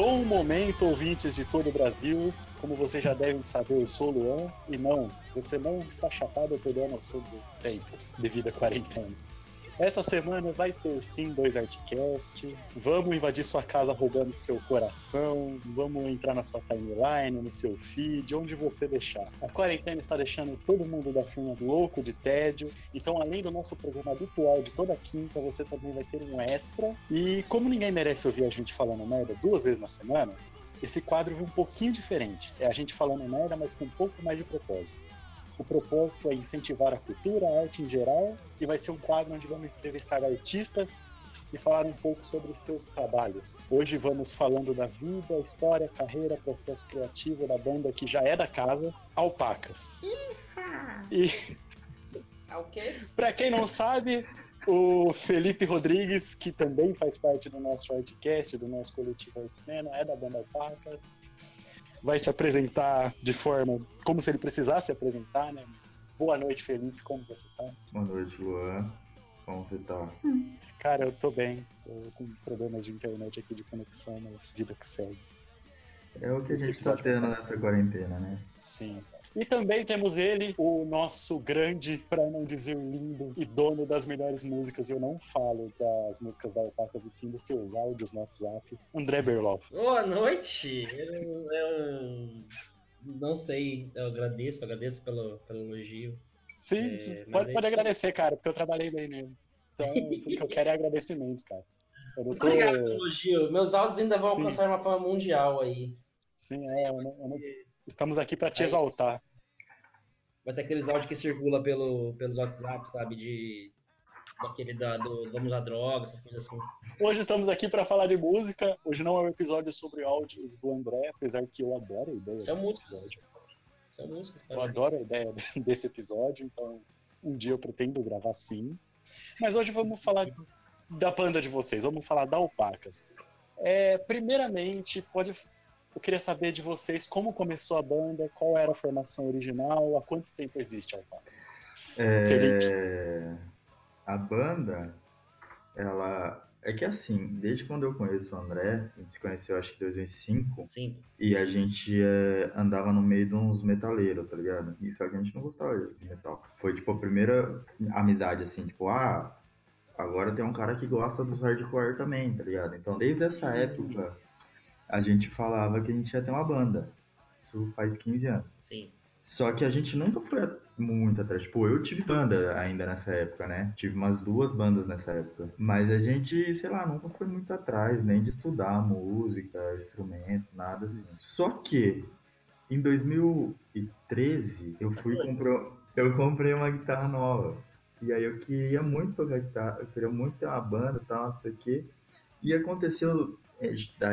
Bom momento, ouvintes de todo o Brasil. Como vocês já devem saber, eu sou o Luan. E não, você não está chapado ou perdeu a noção do tempo devido à quarentena. Essa semana vai ter sim dois Artcast. Vamos invadir sua casa roubando seu coração. Vamos entrar na sua timeline, no seu feed, onde você deixar. A quarentena está deixando todo mundo da firma louco de tédio. Então, além do nosso programa habitual de toda quinta, você também vai ter um extra. E como ninguém merece ouvir a gente falando merda duas vezes na semana, esse quadro vem um pouquinho diferente. É a gente falando merda, mas com um pouco mais de propósito. O propósito é incentivar a cultura, a arte em geral, e vai ser um quadro onde vamos entrevistar artistas e falar um pouco sobre os seus trabalhos. Hoje vamos falando da vida, história, carreira, processo criativo da banda que já é da casa, Alpacas. E É o quê? para quem não sabe, o Felipe Rodrigues, que também faz parte do nosso Artcast, do nosso coletivo Arte Cena, é da banda Alpacas. Vai se apresentar de forma como se ele precisasse se apresentar, né? Boa noite, Felipe. Como você tá? Boa noite, Luan. Como você tá? Cara, eu tô bem. Tô com problemas de internet aqui de conexão, mas vida que segue. É o que a gente tá tendo nessa quarentena, né? Sim. E também temos ele, o nosso grande, pra não dizer lindo, e dono das melhores músicas. Eu não falo das músicas da Alpacas e sim dos seus áudios no WhatsApp. André Berloff. Boa noite! Eu, eu não sei, eu agradeço, agradeço pelo, pelo elogio. Sim, É, pode, é pode isso. agradecer, cara, porque eu trabalhei bem nele. Então, o que eu quero é agradecimentos, cara. Eu não tô... Obrigado pelo elogio. Meus áudios ainda vão Sim. alcançar uma fama mundial aí. Sim, é, eu não- eu não- estamos aqui pra te exaltar. Vai ser aqueles áudios que circula pelo, pelos WhatsApp, sabe? De. Daquele da, do Vamos usar droga, essas coisas assim. Hoje estamos aqui para falar de música. Hoje não é um episódio sobre áudios do André, apesar que eu adoro a ideia São desse músicas. episódio. São músicas. Eu adoro a ideia desse episódio, então um dia eu pretendo gravar sim. Mas hoje vamos falar da banda de vocês, vamos falar da Alpacas. É, primeiramente, pode, eu queria saber de vocês como começou a banda, qual era a formação original, há quanto tempo existe a Alpacas? É... A banda, ela. É que assim, desde quando eu conheço o André, a gente se conheceu acho que em 2005, Sim. e a gente é, andava no meio de uns metaleiros, tá ligado? E só que a gente não gostava de metal. Foi tipo a primeira amizade, assim, tipo, ah, agora tem um cara que gosta dos hardcore também, tá ligado? Então desde essa época a gente falava que a gente ia ter uma banda. Isso faz 15 anos. Sim. Só que a gente nunca foi muito atrás. Tipo, eu tive banda ainda nessa época, né? Tive umas duas bandas nessa época. Mas a gente, sei lá, nunca foi muito atrás, nem de estudar música, instrumento, nada assim. Só que em 2013 eu fui comprar. Eu comprei uma guitarra nova. E aí eu queria muito tocar guitarra, eu queria muito ter uma banda e tal, não sei o quê. E aconteceu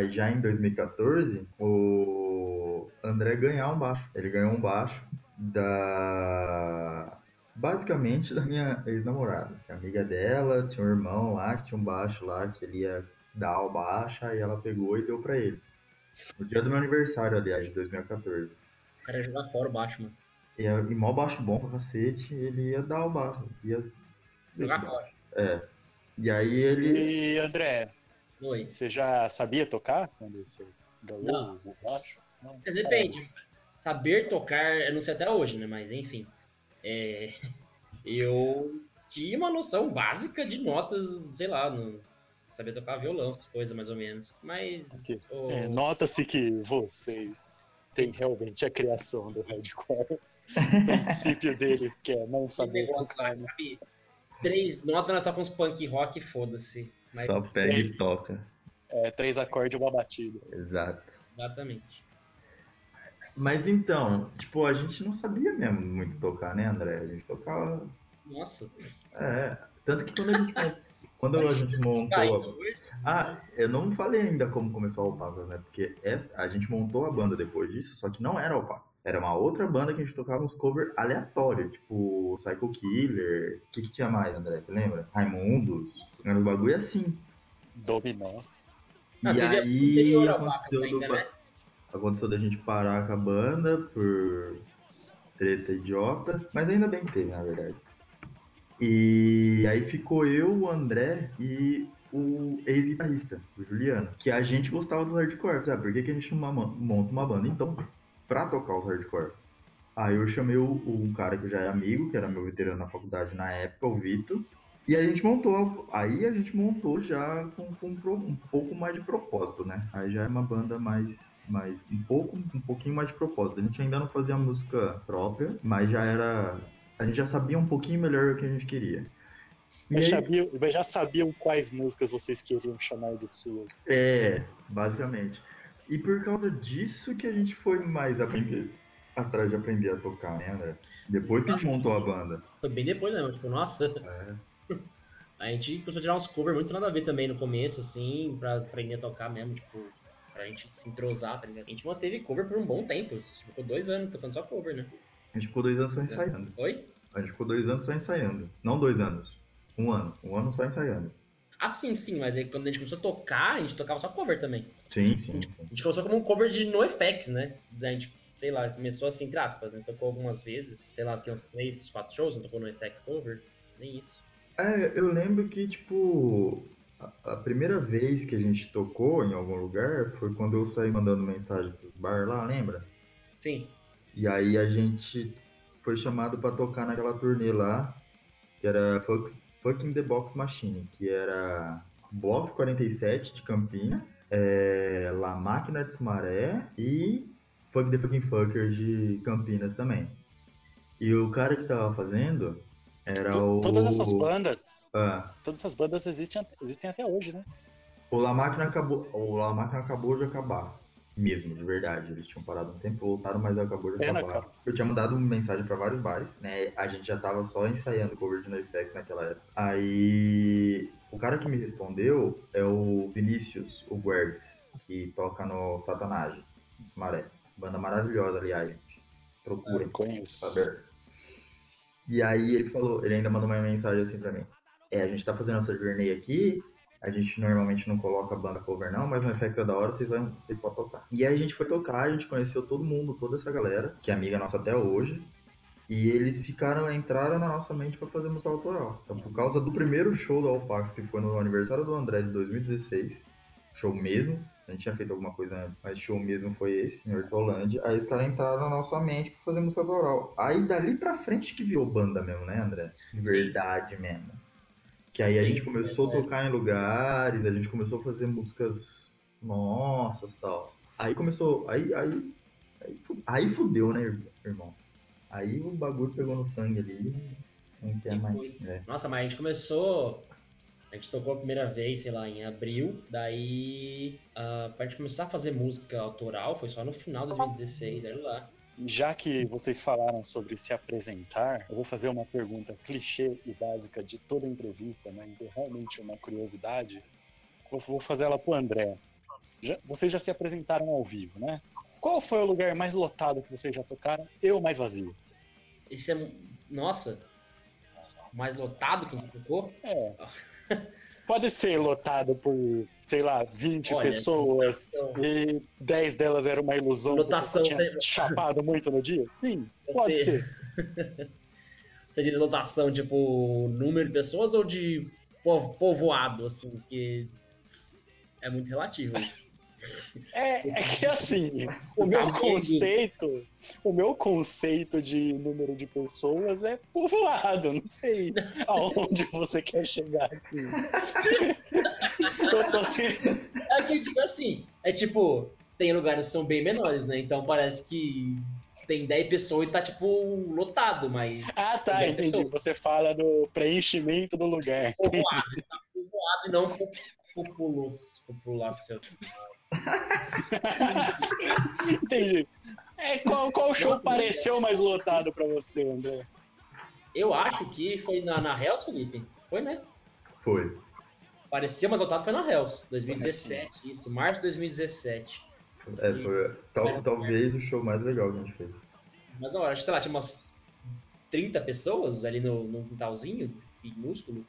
já em 2014 o André ganhar um baixo. Ele ganhou um baixo da. Basicamente da minha ex-namorada. Amiga dela tinha um irmão lá que tinha um baixo lá que ele ia dar o baixo, aí ela pegou e deu pra ele. No dia do meu aniversário, aliás, de 2014. O cara ia jogar fora o Batman. E, e mó baixo bom pra cacete, ele ia dar o baixo. Ia... Jogar fora. É. E aí ele. E André, Oi. você já sabia tocar quando você ganhou o baixo? Não. Mas depende. Saber tocar, eu não sei até hoje, né? Mas enfim. É, eu tinha uma noção básica de notas, sei lá, no, saber tocar violão, essas coisas mais ou menos. Mas. Aqui. o- É, Nota-se que vocês têm realmente a criação do hardcore. O princípio dele, que é não saber negócio tocar. né? Três notas, nós tá com uns punk rock, foda-se. Mas- Só pega e toca. É, três acordes e uma batida. Exato. Exatamente. Mas então, tipo, a gente não sabia mesmo muito tocar, né, André? A gente tocava. Nossa, É. Tanto que quando a gente, quando a gente montou. Ah, eu não falei ainda como começou a Alpacas, né? Porque essa- a gente montou a banda depois disso, só que não era Alpacas. Era uma outra banda que a gente tocava uns covers aleatórios, tipo Psycho Killer. O que, que tinha mais, André? Você lembra? Raimundos. Era um bagulho assim. Dominó. Ah, e teve a aí aconteceu, ainda, do- né? aconteceu da gente parar com a banda por treta idiota, mas ainda bem que teve, na verdade. E aí ficou eu, o André e o ex-guitarrista, o Juliano, que a gente gostava dos hardcore, sabe? Por que, que a gente monta uma banda? Então, pra tocar os hardcore. Aí eu chamei o, o cara que já é amigo, que era meu veterano na faculdade na época, o Vitor, e a gente montou, aí a gente montou já com, com um pouco mais de propósito, né? Aí já é uma banda mais, mais um pouco, um pouquinho mais de propósito. A gente ainda não fazia música própria, mas já era, a gente já sabia um pouquinho melhor o que a gente queria. E Mas aí- sabiam, mas já sabiam quais músicas vocês queriam chamar de sua. É, basicamente. E por causa disso que a gente foi mais aprender, atrás de aprender a tocar, né, André? Depois que a gente montou a banda. Foi bem depois mesmo, tipo, nossa. É. A gente começou a tirar uns covers muito nada a ver também no começo, assim, pra aprender a tocar mesmo, tipo, pra gente se entrosar, tá ligado? A gente manteve cover por um bom tempo, ficou dois anos tocando só cover, né? A gente ficou dois anos só ensaiando. Oi? A gente ficou dois anos só ensaiando. Não dois anos. Um ano. Um ano só ensaiando. Ah, sim, sim, mas aí quando a gente começou a tocar, a gente tocava só cover também. Sim, sim, sim. A gente começou como um cover de NoFX, né? A gente, sei lá, começou assim, entre aspas, né? Tocou algumas vezes, sei lá, tem uns três, quatro shows, não tocou no FX cover, nem isso. É, eu lembro que, tipo, a, primeira vez que a gente tocou em algum lugar foi quando eu saí mandando mensagem pros bar lá, lembra? Sim, E aí a gente foi chamado pra tocar naquela turnê lá, que era Fuck- Fucking the Box Machine, que era Box 47 de Campinas, é, La Máquina de Sumaré e Fuck the Fucking Fuckers de Campinas também. E o cara que tava fazendo era o... Todas essas bandas, Ah, todas essas bandas existem, existem até hoje, né? o La Máquina acabou, o La Máquina acabou de acabar. Mesmo, de verdade. Eles tinham parado um tempo, voltaram, mas acabou de Pena, acabar. cara. Eu tinha mandado mensagem pra vários bares, né? A gente já tava só ensaiando cover de NoFX naquela época. Aí o cara que me respondeu é o Vinícius, o Guerbs, que toca no Satanage, no Sumaré. Banda maravilhosa, aliás, gente. Procurem. Conheço. saber. E aí ele falou, ele ainda mandou uma mensagem assim pra mim. É, a gente tá fazendo essa journey aqui, a gente normalmente não coloca banda cover não, mas no FX é da hora, vocês, vão, vocês podem tocar. E aí a gente foi tocar, a gente conheceu todo mundo, toda essa galera, que é amiga nossa até hoje. E eles ficaram, entraram na nossa mente pra fazer música autoral. Então, por causa do primeiro show do Alpax, que foi no aniversário do André de 2016, show mesmo, a gente tinha feito alguma coisa antes, mas show mesmo foi esse, em Hortolândia. Aí os caras entraram na nossa mente pra fazer música autoral. Aí dali pra frente que virou banda mesmo, né, André? De verdade mesmo. Que aí a gente começou a é. tocar em lugares, a gente começou a fazer músicas nossas e tal. Aí começou. Aí, aí, aí, aí fudeu, né, irmão? Aí o bagulho pegou no sangue ali. Não quer mais. foi. É. Nossa, mas a gente começou. A gente tocou a primeira vez, sei lá, em abril. Daí, ah, pra gente começar a fazer música autoral, foi só no final de 2016, olha lá. Já que vocês falaram sobre se apresentar, eu vou fazer uma pergunta clichê e básica de toda entrevista, mas é realmente uma curiosidade. Vou, vou fazer ela pro André. Já- vocês já se apresentaram ao vivo, né? Qual foi o lugar mais lotado que vocês já tocaram e o mais vazio? Isso é. Nossa! Mais lotado que a gente tocou? É. Pode ser lotado por, sei lá, 20 Olha, pessoas Então, e 10 delas era uma ilusão Lotação, tinha chapado muito no dia? Sim, pode Você- ser. Você diz lotação, tipo, número de pessoas ou de po- povoado, assim, que é muito relativo isso. É, é que assim, o meu Amigo. conceito, o meu conceito de número de pessoas é povoado, não sei aonde você quer chegar assim. Eu tô- É que, tipo assim, é tipo, tem lugares que são bem menores, né? Então parece que tem 10 pessoas e tá, tipo, lotado, mas Ah, tá, entendi. pessoa. Você fala do preenchimento do lugar. povoado. tá povoado e não população. Entendi. É, qual, qual show Nossa, pareceu mais lotado pra você, André? Eu acho que foi na, na Hells, Felipe. Foi, né? Foi. Pareceu mais lotado foi na Hells, 2017, isso, março de 2017. É, foi tal- talvez o show mais legal que a gente fez. Mas não, acho que sei lá, tinha umas 30 pessoas ali no, no quintalzinho, minúsculo.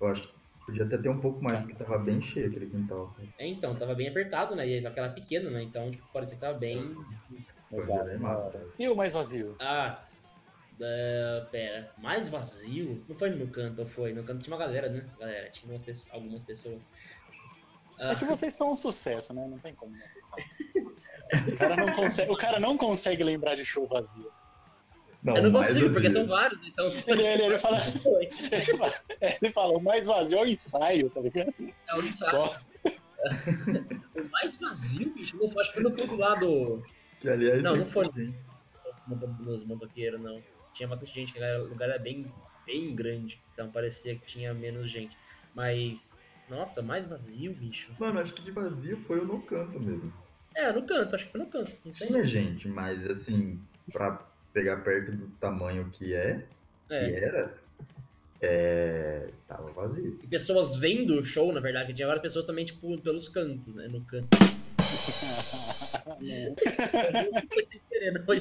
Eu acho que podia até ter um pouco mais, porque tava bem cheio aquele quintal. É, então, tava bem apertado, né? E só que era pequeno, né? Então, tipo, parecia que tava bem. Foi bem massa. E o mais vazio? Ah, É, pera, mais vazio? Não foi no canto, ou foi? No canto tinha uma galera, né? Galera, tinha umas pessoas, algumas pessoas. É que vocês são um sucesso, né? Não tem como. O cara não consegue, o cara não consegue lembrar de show vazio. Não, eu não consigo, porque são vários, então. Ele, ele, ele, fala, ele, fala, ele fala, o mais vazio é o ensaio, tá ligado? É o ensaio. Só. o mais vazio, bicho, não foi, acho que foi no pulo lá do. Que, aliás, não, não foi nos motoqueiros, não. Tinha bastante gente, o lugar era bem, bem grande, então parecia que tinha menos gente. Mas, nossa, mais vazio, bicho. Mano, acho que de vazio foi o no canto mesmo. É, no canto, acho que foi no canto. Tinha gente, mas assim, pra pegar perto do tamanho que é, é. que era, é, tava vazio. E pessoas vendo o show, na verdade, tinha várias pessoas também, tipo, pelos cantos, né? No canto. não foi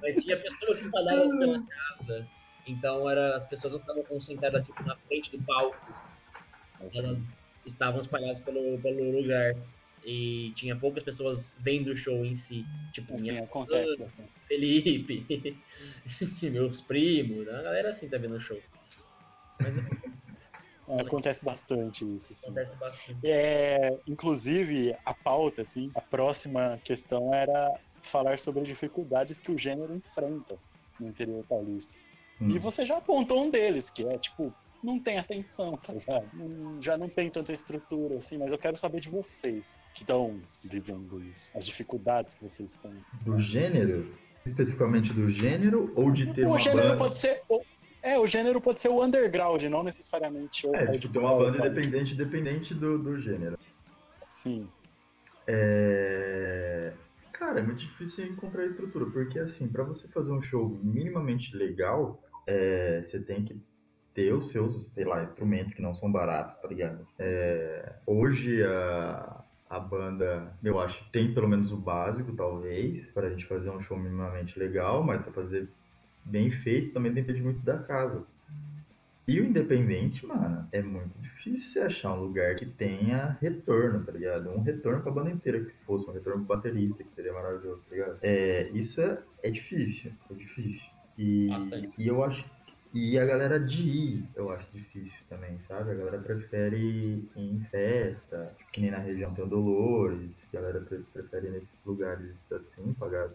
Mas tinha pessoas espalhadas pela casa. Então era, as pessoas não estavam concentradas tipo, na frente do palco. Elas estavam espalhadas pelo, pelo lugar. E tinha poucas pessoas vendo o show em si. Tipo, assim, acontece bastante. Felipe, meus primos, a galera assim tá vendo o show. Mas é... É, acontece bastante isso. Assim. Acontece bastante. É, inclusive, a pauta, assim, a próxima questão era falar sobre as dificuldades que o gênero enfrenta no interior paulista. Hum. E você já apontou um deles, que é, tipo, não tem atenção, tá ligado? Não, já não tem tanta estrutura, assim, mas eu quero saber de vocês que estão vivendo isso, as dificuldades que vocês têm. Do gênero? Especificamente do gênero ou de ter o uma gênero banda? pode ser é, o gênero pode ser o underground, não necessariamente o. É, tipo, ter uma banda independente, independente do, do gênero. Sim. É... Cara, é muito difícil encontrar estrutura, porque assim, para você fazer um show minimamente legal, é... você tem que ter os seus, sei lá, instrumentos que não são baratos, tá ligado? É... Hoje a, a banda, eu acho, tem pelo menos o básico, talvez, para a gente fazer um show minimamente legal, mas para fazer bem feitos também depende muito da casa. E o independente, mano, é muito difícil você achar um lugar que tenha retorno, tá ligado? Um retorno pra banda inteira, que se fosse um retorno pro baterista, que seria maravilhoso, tá ligado? É, isso é, é difícil, é difícil. E, e eu acho e a galera de ir, eu acho difícil também, sabe? A galera prefere ir em festa, que nem na região tem o Dolores, a galera prefere ir nesses lugares assim, pagar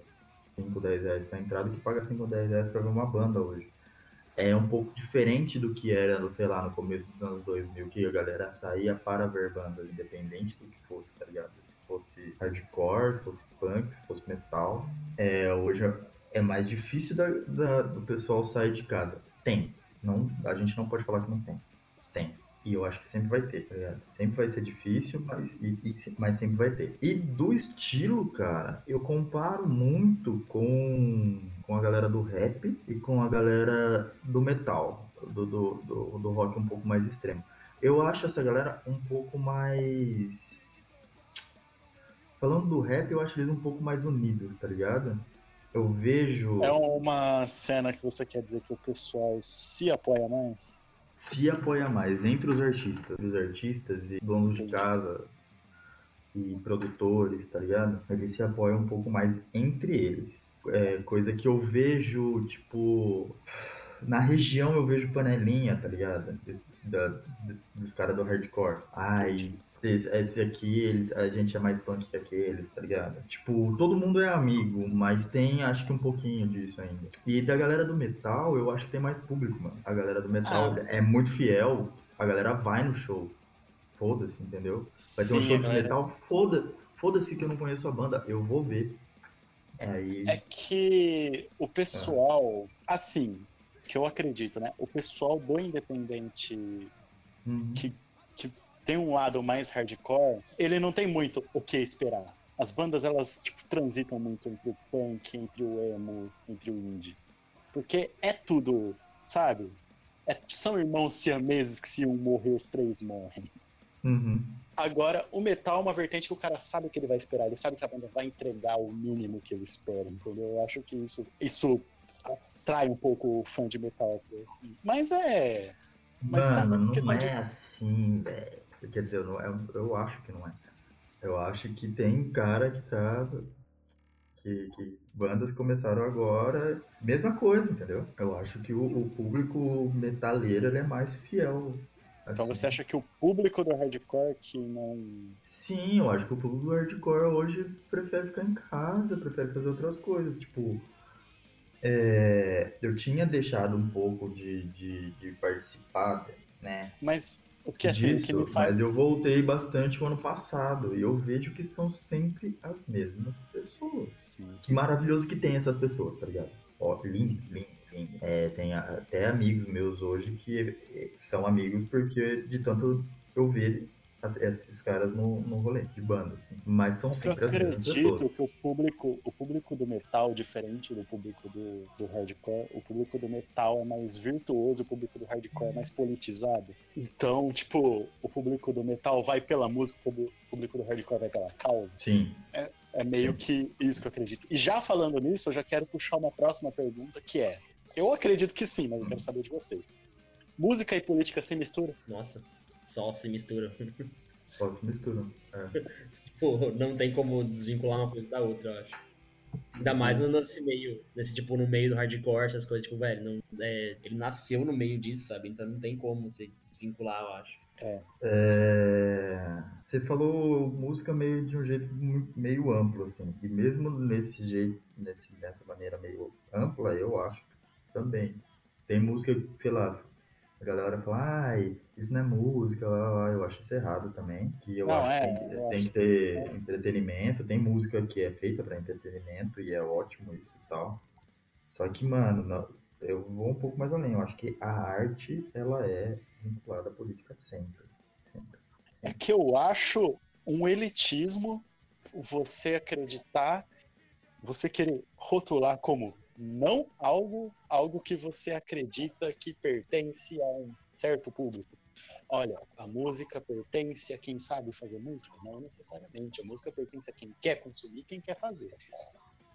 5, 10 reais pra entrada que paga 5, 10 reais pra ver uma banda hoje. É um pouco diferente do que era, sei lá, no começo dos anos 2000, que a galera saía para ver bandas, independente do que fosse, tá ligado? Se fosse hardcore, se fosse punk, se fosse metal. É, hoje é mais difícil da, da, do pessoal sair de casa. Tem. Não, a gente não pode falar que não tem. Tem. E eu acho que sempre vai ter, tá ligado? Sempre vai ser difícil, mas, e, e, mas sempre vai ter. E do estilo, cara, eu comparo muito com, com a galera do rap e com a galera do metal, do, do, do, do rock um pouco mais extremo. Eu acho essa galera um pouco mais. Falando do rap, eu acho eles um pouco mais unidos, tá ligado? Eu vejo. É uma cena que você quer dizer que o pessoal se apoia mais? se apoia mais entre os artistas, os artistas e donos de casa e produtores, tá ligado? Eles se apoiam um pouco mais entre eles. É coisa que eu vejo, tipo, na região eu vejo panelinha, tá ligado? Da, dos caras do hardcore. Ai, esse, aqui, eles, a gente é mais punk que aqueles, tá ligado? Tipo, todo mundo é amigo, mas tem acho que um pouquinho disso ainda. E da galera do metal, eu acho que tem mais público, mano. A galera do metal ah, é muito fiel, a galera vai no show. Foda-se, entendeu? Vai ter um show de metal, foda, foda-se que eu não conheço a banda, eu vou ver. É, aí... é que o pessoal, ah. assim, que eu acredito, né? O pessoal do independente uhum. que, que tem um lado mais hardcore, ele não tem muito o que esperar. As bandas, elas, tipo, transitam muito entre o punk, entre o emo, entre o indie. Porque é tudo, sabe? É, são irmãos siameses que se um morrer, os três morrem. Uhum. Agora, o metal é uma vertente que o cara sabe o que ele vai esperar, ele sabe que a banda vai entregar o mínimo que ele espera, entendeu? Eu acho que isso, isso atrai um pouco o fã de metal. Assim. Mas é. Mas Mano, não é de... assim, velho. Quer dizer, eu, não, eu, eu acho que não é. Eu acho que tem cara que tá. que, que bandas começaram agora, mesma coisa, entendeu? Eu acho que o, o público metaleiro ele é mais fiel. Então assim. você acha que o público do hardcore que não. Sim, eu acho que o público do hardcore hoje prefere ficar em casa, prefere fazer outras coisas. Tipo, é, eu tinha deixado um pouco de, de, de participar, né? Mas o que assim, o que disso, me faz. mas eu voltei bastante o ano passado e eu vejo que são sempre as mesmas pessoas. Sim. Que maravilhoso que tem essas pessoas, tá ligado? Ó, lindo, lindo, lindo. É, tem até amigos meus hoje que eh, são amigos porque de tanto eu ver esses caras no, no rolê de banda, assim. Mas são Eu sempre as mesmas acredito pessoas. que o público, o público do metal, diferente do público do, do hardcore, o público do metal é mais virtuoso, o público do hardcore é mais politizado. Então, tipo, o público do metal vai pela música, o público- o público do hardcore vai pela causa. Sim, É meio que isso que eu acredito. E já falando nisso, eu já quero puxar uma próxima pergunta, que é: eu acredito que sim, mas eu quero saber de vocês. Música e política se misturam? Nossa, só se mistura. só se misturam. É. Tipo, não tem como desvincular uma coisa da outra, eu acho. Ainda mais no- nesse meio, nesse tipo, no meio do hardcore, essas coisas, tipo, velho, não, é, ele nasceu no meio disso, sabe? Então não tem como você desvincular, eu acho. É, Você falou música meio de um jeito meio amplo, assim. E mesmo nesse jeito, nesse, nessa maneira meio ampla, eu acho que também. Tem música, que, sei lá, a galera fala, ai, isso não é música, lá, lá, eu acho isso errado também. Que eu Não, acho é, que tem, tem que ter entretenimento. Tem música que é feita para entretenimento e é ótimo isso e tal. Só que, mano, eu vou um pouco mais além. Eu acho que a arte, ela é vinculada à política sempre. Sempre. É que eu acho um elitismo você acreditar, você querer rotular como não algo, algo que você acredita que pertence a um certo público. Olha, a música pertence a quem sabe fazer música? Não necessariamente. A música pertence a quem quer consumir, quem quer fazer.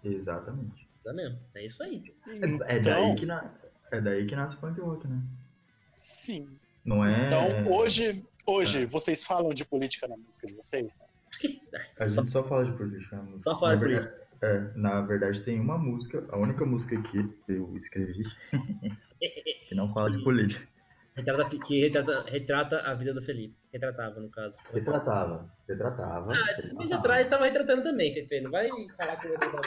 Exatamente. Mesmo, é isso aí. É Então, daí que, na... é daí que nasce punk rock, né? sim. Não é. Então, hoje, hoje vocês falam de política na música de vocês? A gente só fala de política na música. só fala de verdade, é, na verdade, tem uma música, a única música que eu escrevi que não fala de política. retrata, que retrata, retrata a vida do Felipe. Retratava, no caso. Retratava. Retratava. Ah, esses meses atrás tava retratando também, Fefe. Não vai falar que eu vou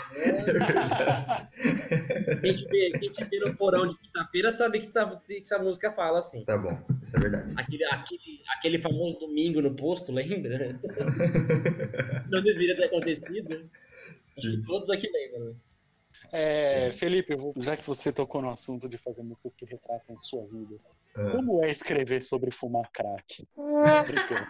Quem te vê, quem te vê no porão de quinta-feira sabe que, tá, que essa música fala assim. Tá bom, isso é verdade. Aquele, aquele, aquele famoso domingo no posto, lembra? Não deveria ter acontecido. Acho que Sim. todos aqui lembram. né? É, Felipe, eu vou- já que você tocou no assunto de fazer músicas que retratam sua vida, Ah. como é escrever sobre fumar crack? Tô brincando.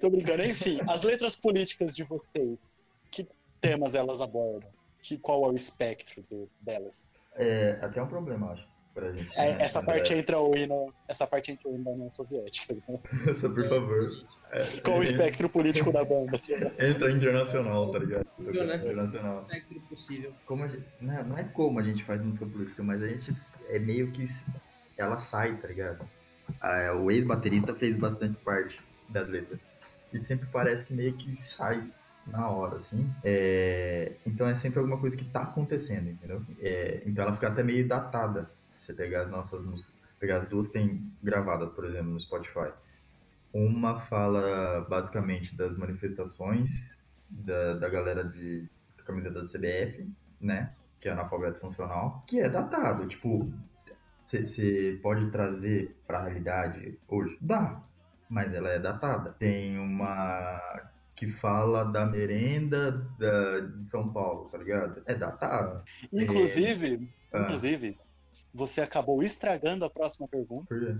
Tô brincando. Enfim, as letras políticas de vocês, que temas elas abordam? Que, qual é o espectro de- delas? É até um problema, acho, pra gente. É, né? essa parte entra o hino, essa parte entra o hino da União Soviética. né? Essa, por favor. É, Qual o espectro político da banda? Entra internacional, tá ligado? Né? Internacional. É tudo possível. Como a gente, não, não é como a gente faz música política, mas a gente é meio que ela sai, tá ligado? Ah, o ex-baterista fez bastante parte das letras. E sempre parece que meio que sai na hora, assim. É, então é sempre alguma coisa que tá acontecendo, entendeu? É, então ela fica até meio datada, se você pegar as nossas músicas. Pegar as duas que tem gravadas, por exemplo, no Spotify. Uma fala basicamente das manifestações da, da galera de com a camiseta da CBF, né? Que é analfabeto funcional, que é datado. Tipo, você pode trazer pra realidade hoje? Dá, mas ela é datada. Tem uma que fala da merenda da, de São Paulo, tá ligado? É datado. Inclusive, Ah. inclusive, você acabou estragando a próxima pergunta. Por quê?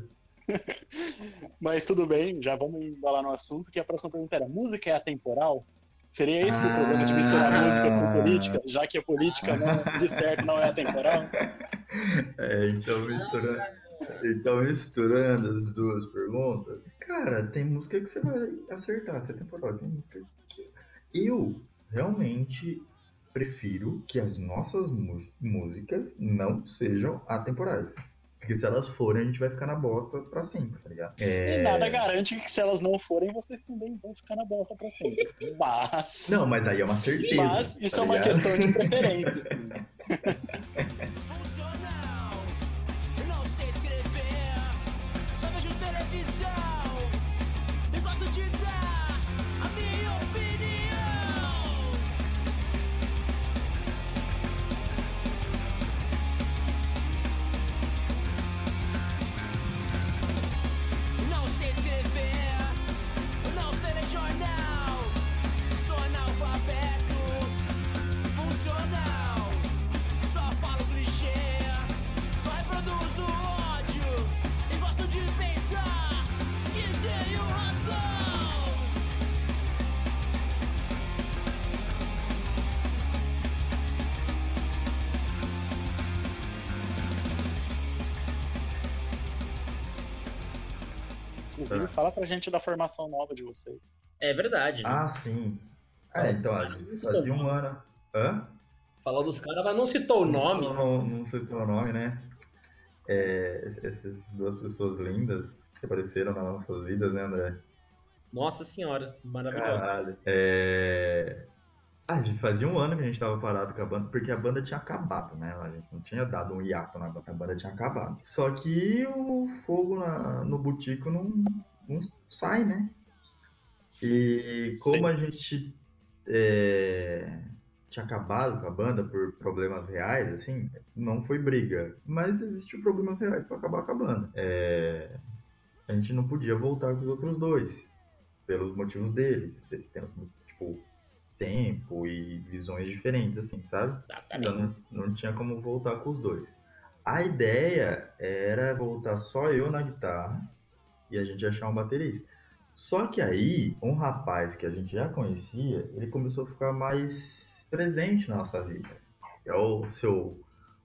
Mas tudo bem, já vamos embalar no assunto, que a próxima pergunta era, música é atemporal? Seria esse o problema de misturar Ah. música com política, já que a política, não, de certo, não é atemporal? É, então misturando, então misturando as duas perguntas, cara, tem música que você vai acertar, você é temporal, tem música que eu realmente prefiro que as nossas músicas não sejam atemporais. Porque se elas forem, a gente vai ficar na bosta pra sempre, tá ligado? É... E nada garante que se elas não forem, vocês também vão ficar na bosta pra sempre. Mas. Não, mas aí é uma certeza. Mas isso tá é uma questão de preferência, assim. Funcional, eu não sei escrever, só vejo televisão e gosto de dar Inclusive, fala pra gente da formação nova de vocês. É verdade. né? Ah, sim. É, então, a gente fazia um ano. Hã? Falou dos caras, mas não citou o nome. Não, não, sei o nome, né? É, essas duas pessoas lindas que apareceram nas nossas vidas, né, André? Nossa senhora, maravilhoso. Caralho. É... A gente fazia um ano que a gente tava parado com a banda, porque a banda tinha acabado, né? A gente não tinha dado um hiato na banda, a banda tinha acabado. Só que o fogo na- no butico não, não sai, né? E como a gente é, tinha acabado com a banda por problemas reais, assim, não foi briga. Mas existiu problemas reais para acabar com a banda. É, a gente não podia voltar com os outros dois, pelos motivos deles. Eles têm, tipo, tempo e visões diferentes, assim, sabe? Então Exatamente. não, não tinha como voltar com os dois. A ideia era voltar só eu na guitarra e a gente achar um baterista. Só que aí, um rapaz que a gente já conhecia, ele começou a ficar mais presente na nossa vida. É o seu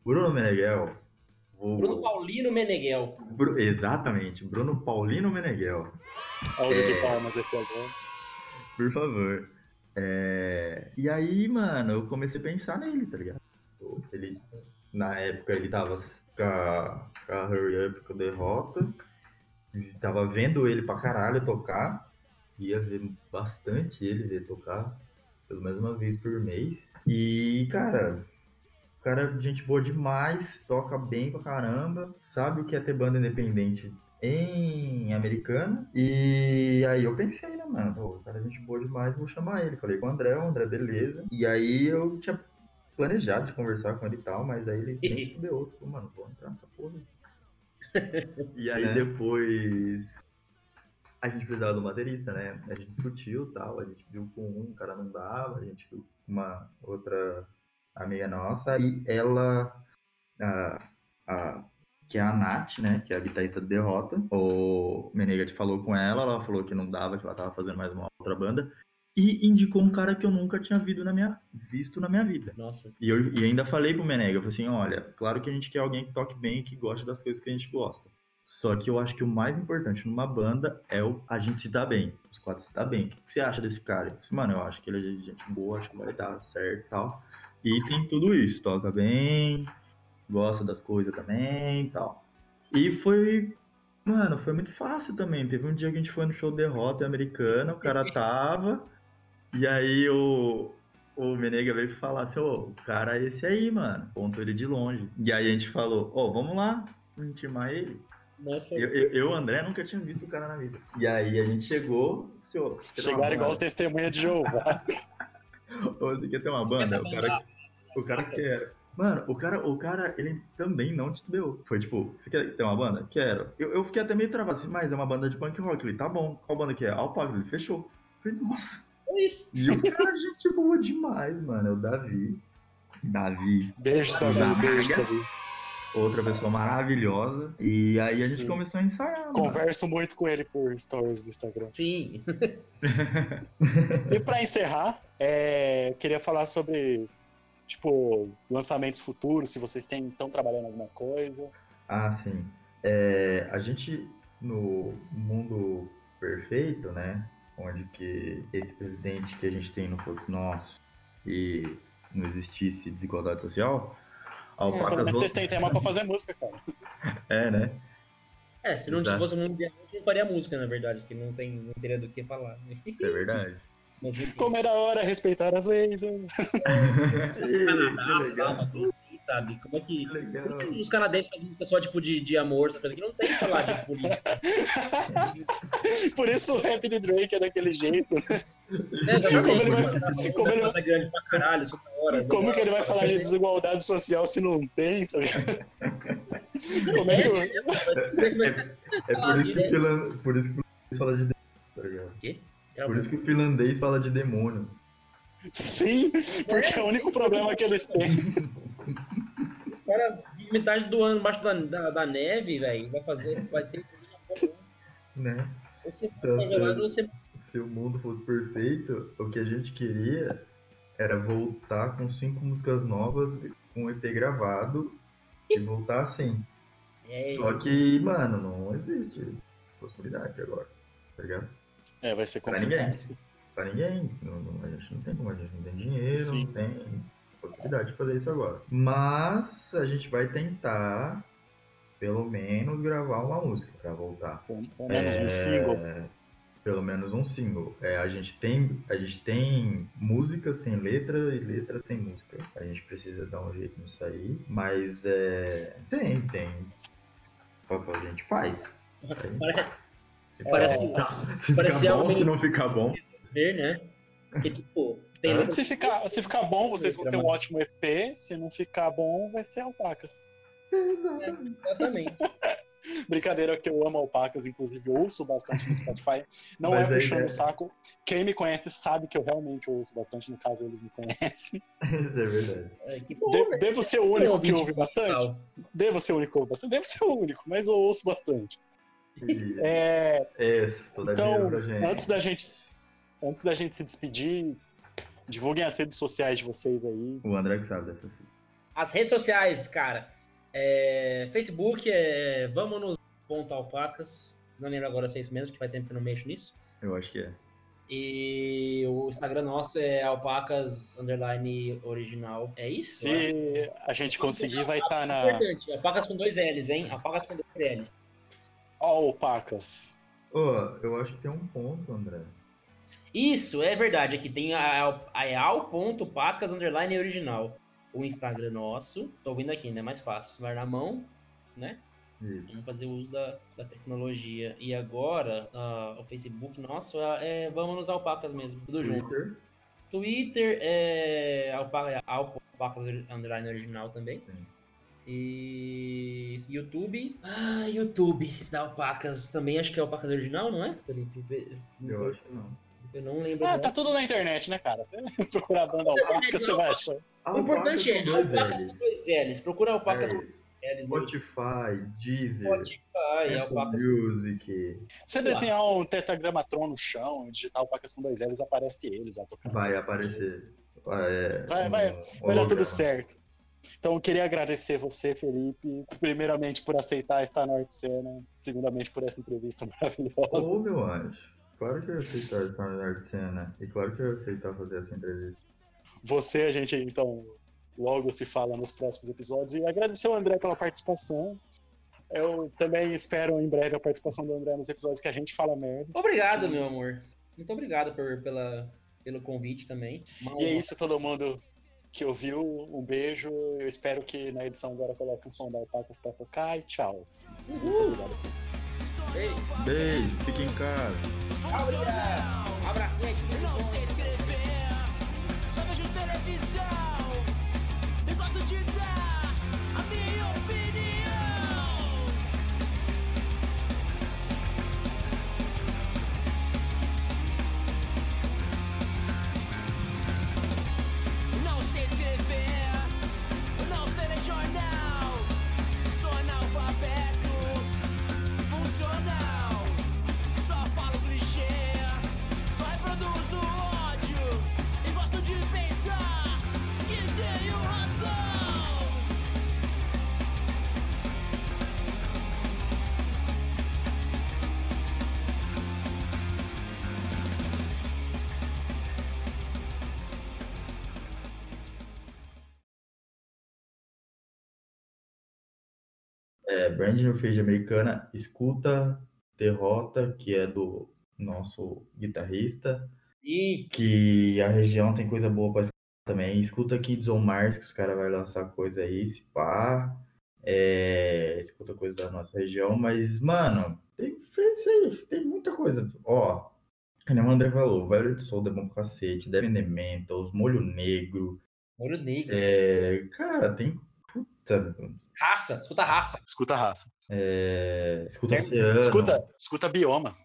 Bruno Meneghel. vulgo- Bruno Paulino Meneghel. Bru- Exatamente, Bruno Paulino Meneghel. Áudio É. de palmas aqui agora. Por favor. É, E aí, mano, eu comecei a pensar nele, tá ligado? Ele, na época, ele tava com a, com a Hurry Up com a derrota. Tava vendo ele pra caralho tocar. Ia ver bastante ele ver tocar. Pelo menos uma vez por mês. E, cara, o cara é gente boa demais, toca bem pra caramba, sabe o que é ter banda independente em americano. E aí eu pensei, né, mano, pô, o cara é gente boa demais, vou chamar ele. Falei com o André, o André, beleza. E aí eu tinha planejado de conversar com ele e tal, mas aí ele nem estudou. Falei, mano, vou entrar nessa porra. E aí Né? depois a gente precisava um baterista, né? A gente discutiu e tal, a gente viu com um, o cara não dava, a gente viu com uma outra amiga nossa, e ela, que é a Nath, né? Que é a guitarrista do Derrota, o Menegatti falou com ela, ela falou que não dava, que ela tava fazendo mais uma outra banda, e indicou um cara que eu nunca tinha visto na minha, visto na minha vida. Nossa. E eu e ainda falei pro Menega, eu falei assim, olha, claro que a gente quer alguém que toque bem e que goste das coisas que a gente gosta. Só que eu acho que o mais importante numa banda é o, a gente se dar bem. Os quatro se dar bem. O que, que você acha desse cara? Eu falei, mano, eu acho que ele é gente boa, acho que vai dar certo e tal. E tem tudo isso, toca bem, gosta das coisas também e tal. E foi, mano, foi muito fácil também. Teve um dia que a gente foi no show Derrota americana, o cara tava, e aí o, o Menega veio falar assim, ô, o cara é esse aí, mano. Pontou ele de longe. E aí a gente falou, ó, vamos lá intimar ele. Eu, eu, eu, André, nunca tinha visto o cara na vida. E aí a gente chegou, assim, ter uma Chegaram igual banda? testemunha de Jeová. Ô, você quer ter uma banda? O cara, o cara quer. Mano, o cara, o cara, ele também não deu. Foi tipo, você quer ter uma banda? Quero. Eu, eu fiquei até meio travado assim, mas é uma banda de punk rock. Ele, tá bom. Qual banda que é? Alpago. Ele fechou. Eu falei, nossa. Foi isso. E o cara, é gente boa demais, mano. É o Davi. Davi. Beijos, Davi. Zaga. Beijos, Davi. Outra pessoa maravilhosa. E aí a gente Sim. começou a ensaiar. mano. Converso muito com ele por stories do Instagram. Sim. E pra encerrar, é, eu queria falar sobre, tipo, lançamentos futuros, se vocês têm- estão trabalhando alguma coisa. Ah, sim. É, a gente, no mundo perfeito, né? Onde que esse presidente que a gente tem não fosse nosso e não existisse desigualdade social, a Pelo Alpacas menos Vo- vocês têm tema pra fazer música, cara. É, né? É, se não Exato. fosse o mundo de não faria música, na verdade, que não, tem, não teria do que falar. Isso é verdade. Como era hora respeitar as leis. Canadá, lá, legal. uma coisa assim, sabe? Como é que. Que legal. Por isso que os canadenses fazem música só tipo de, de amor, essa coisa que não tem que falar de política. Por isso o rap de Drake é daquele jeito. né? Como ele vai- como ele vai- grande pra caralho, hora. Como que ele vai falar de desigualdade social se não tem? tá ligado? Como é que o- É por isso que o por isso que o fala de tá ligado? Por isso que o finlandês fala de demônio. Sim, porque é o único problema que eles têm. Os caras, metade do ano embaixo da, da, da neve, velho, vai fazer, vai ter Né? você Então, se- ou você. Se o mundo fosse perfeito, o que a gente queria era voltar com cinco músicas novas, com um EP gravado e voltar assim. É, Só que, mano, não existe possibilidade agora, tá ligado? É, vai ser Pra complicado. Pra ninguém. Não- não- a gente não tem como, a gente não tem dinheiro, Sim. não tem possibilidade de fazer isso agora. Mas a gente vai tentar, pelo menos, gravar uma música pra voltar. Pelo pelo menos um single. É, Pelo menos um single. É, a, gente tem, a gente tem música sem letra e letra sem música. A gente precisa dar um jeito nisso aí. Mas é, tem, tem. A gente faz. A gente faz. Se parece- ficar- se parece ficar bom, se não ficar bom. ver, né? Porque, tipo, letra- Se ficar, se ficar bom, vocês vão ter um ótimo EP. Se não ficar bom, vai ser alpacas. Exatamente. Brincadeira que eu amo alpacas, inclusive ouço bastante no Spotify. Não Mas é puxando o saco. Quem me conhece sabe que eu realmente ouço bastante, no caso eles me conhecem. Isso é verdade. É, De- devo ser o único que ouve bastante? Devo ser o único que ouve bastante? Devo ser o único, mas eu ouço bastante. E É, esse, toda então, vida pra gente. antes da gente antes da gente se despedir, divulguem as redes sociais de vocês aí. O André que sabe dessa. As redes sociais, cara. É, Facebook é vamos nos ponto alpacas. Não lembro agora se é isso mesmo, que faz tempo que eu não mexo nisso. Eu acho que é. E o Instagram nosso é alpacas underline original. É isso? É Se a gente conseguir, vai estar na Importante. Alpacas com dois L's, hein? Alpacas com dois L's. Ó, Alpacas. Ô, eu acho que tem um ponto, André. Isso, é verdade. Aqui tem a, a, é al.pacas underline original. O Instagram nosso. Tô ouvindo aqui, né? Mais fácil. Celular na mão, né? Vamos Isso. fazer uso da, da tecnologia. E agora, ah, o Facebook nosso é, é Vamos nos Alpacas mesmo, tudo junto. Twitter. Twitter é Alpaca, Alpacas Underline Original também. Sim. E YouTube. Ah, YouTube da Alpacas também, acho que é Alpacas Original, não é, Felipe? Eu acho que não. Eu não lembro. Ah, tá tudo na internet, né, cara? Você procurar a banda Alpaca, você vai achar. O importante é Alpacas com dois Alpacas com Ls. dois L's. Procura Alpacas É com dois L's. Spotify, Deezer, Spotify, Apple Alpacas Music. Se você desenhar um tetragramatron no chão, digitar Alpacas com dois L's, aparece eles já tocando. Vai aparecer. É, Vai- um vai- Vai dar tudo certo. Então, eu queria agradecer você, Felipe, primeiramente por aceitar estar na Arte Cena, segundamente por essa entrevista maravilhosa. Ô, meu anjo. Claro que eu ia aceitar estar na arte cena. E claro que eu ia aceitar fazer essa entrevista. Você, a gente, então, logo se fala nos próximos episódios. E agradecer ao André pela participação. Eu também espero em breve a participação do André nos episódios que a gente fala merda. Obrigado, meu amor. Muito obrigado por, pela, pelo convite também. Uma E é honra. isso, todo mundo que ouviu. Um beijo. Eu espero que na edição agora coloque um som da Alpacas pra tocar e tchau. Muito obrigado a todos. Ei, Beijo, fique em casa. obrigado. Abracinho aqui. Não sei escrever, só vejo televisão. É, Brand New Face Americana, escuta Derrota, que é do nosso guitarrista, E que a região tem coisa boa pra escutar também. Escuta Kids on Mars, que os caras vão lançar coisa aí, se pá. É, escuta coisa da nossa região, mas, mano, tem, tem, muita coisa. Ó, o André falou, Violet Soul é bom pra cacete, Devin Molho Negro. Ouro Negro. É, cara, tem. Puta. Raça, escuta raça. Escuta a raça. É, escuta Tem- Oceano. Escuta, escuta bioma.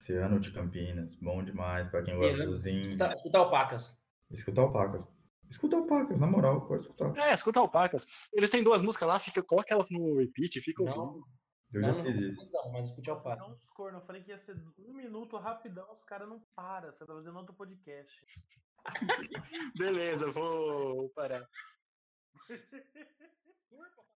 Oceano de Campinas, bom demais pra quem gosta dos índios. Escuta, escuta alpacas. Escuta alpacas. Escuta alpacas, na moral, pode escutar. É, escuta alpacas. Eles têm duas músicas lá, fica, coloca elas no repeat, fica ouvindo. Não, Eu não, já não, fiz isso. não, mas escute Vocês alpaca. são uns cornos. Eu falei que ia ser um minuto rapidão, os caras não param. Você tá fazendo outro podcast. Beleza, vou parar.